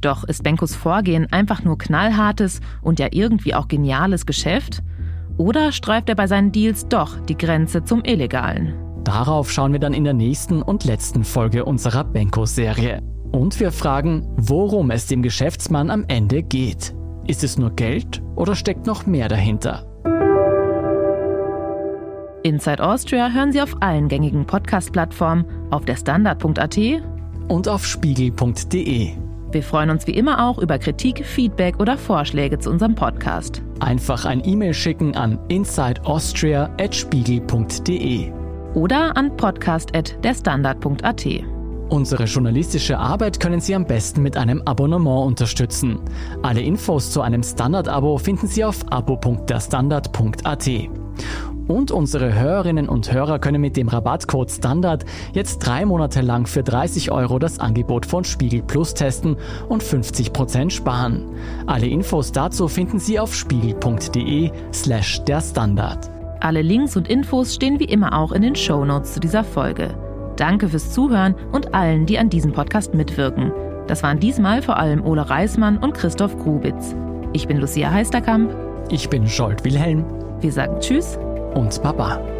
Doch ist Benkos Vorgehen einfach nur knallhartes und ja irgendwie auch geniales Geschäft? Oder streift er bei seinen Deals doch die Grenze zum Illegalen? Darauf schauen wir dann in der nächsten und letzten Folge unserer Benko-Serie. Und wir fragen, worum es dem Geschäftsmann am Ende geht. Ist es nur Geld oder steckt noch mehr dahinter? Inside Austria hören Sie auf allen gängigen Podcast-Plattformen, auf der Standard.at und auf spiegel.de. Wir freuen uns wie immer auch über Kritik, Feedback oder Vorschläge zu unserem Podcast. Einfach ein E-Mail schicken an insideaustria.spiegel.de oder an podcast.derstandard.at. Unsere journalistische Arbeit können Sie am besten mit einem Abonnement unterstützen. Alle Infos zu einem Standard-Abo finden Sie auf abo.derstandard.at. Und unsere Hörerinnen und Hörer können mit dem Rabattcode Standard jetzt drei Monate lang für 30 Euro das Angebot von Spiegel Plus testen und 50% sparen. Alle Infos dazu finden Sie auf spiegel.de slash der Standard. Alle Links und Infos stehen wie immer auch in den Show Notes zu dieser Folge. Danke fürs Zuhören und allen, die an diesem Podcast mitwirken. Das waren diesmal vor allem Ole Reismann und Christoph Grubitz. Ich bin Lucia Heisterkamp. Ich bin Scholt Wilhelm. Wir sagen Tschüss und Baba.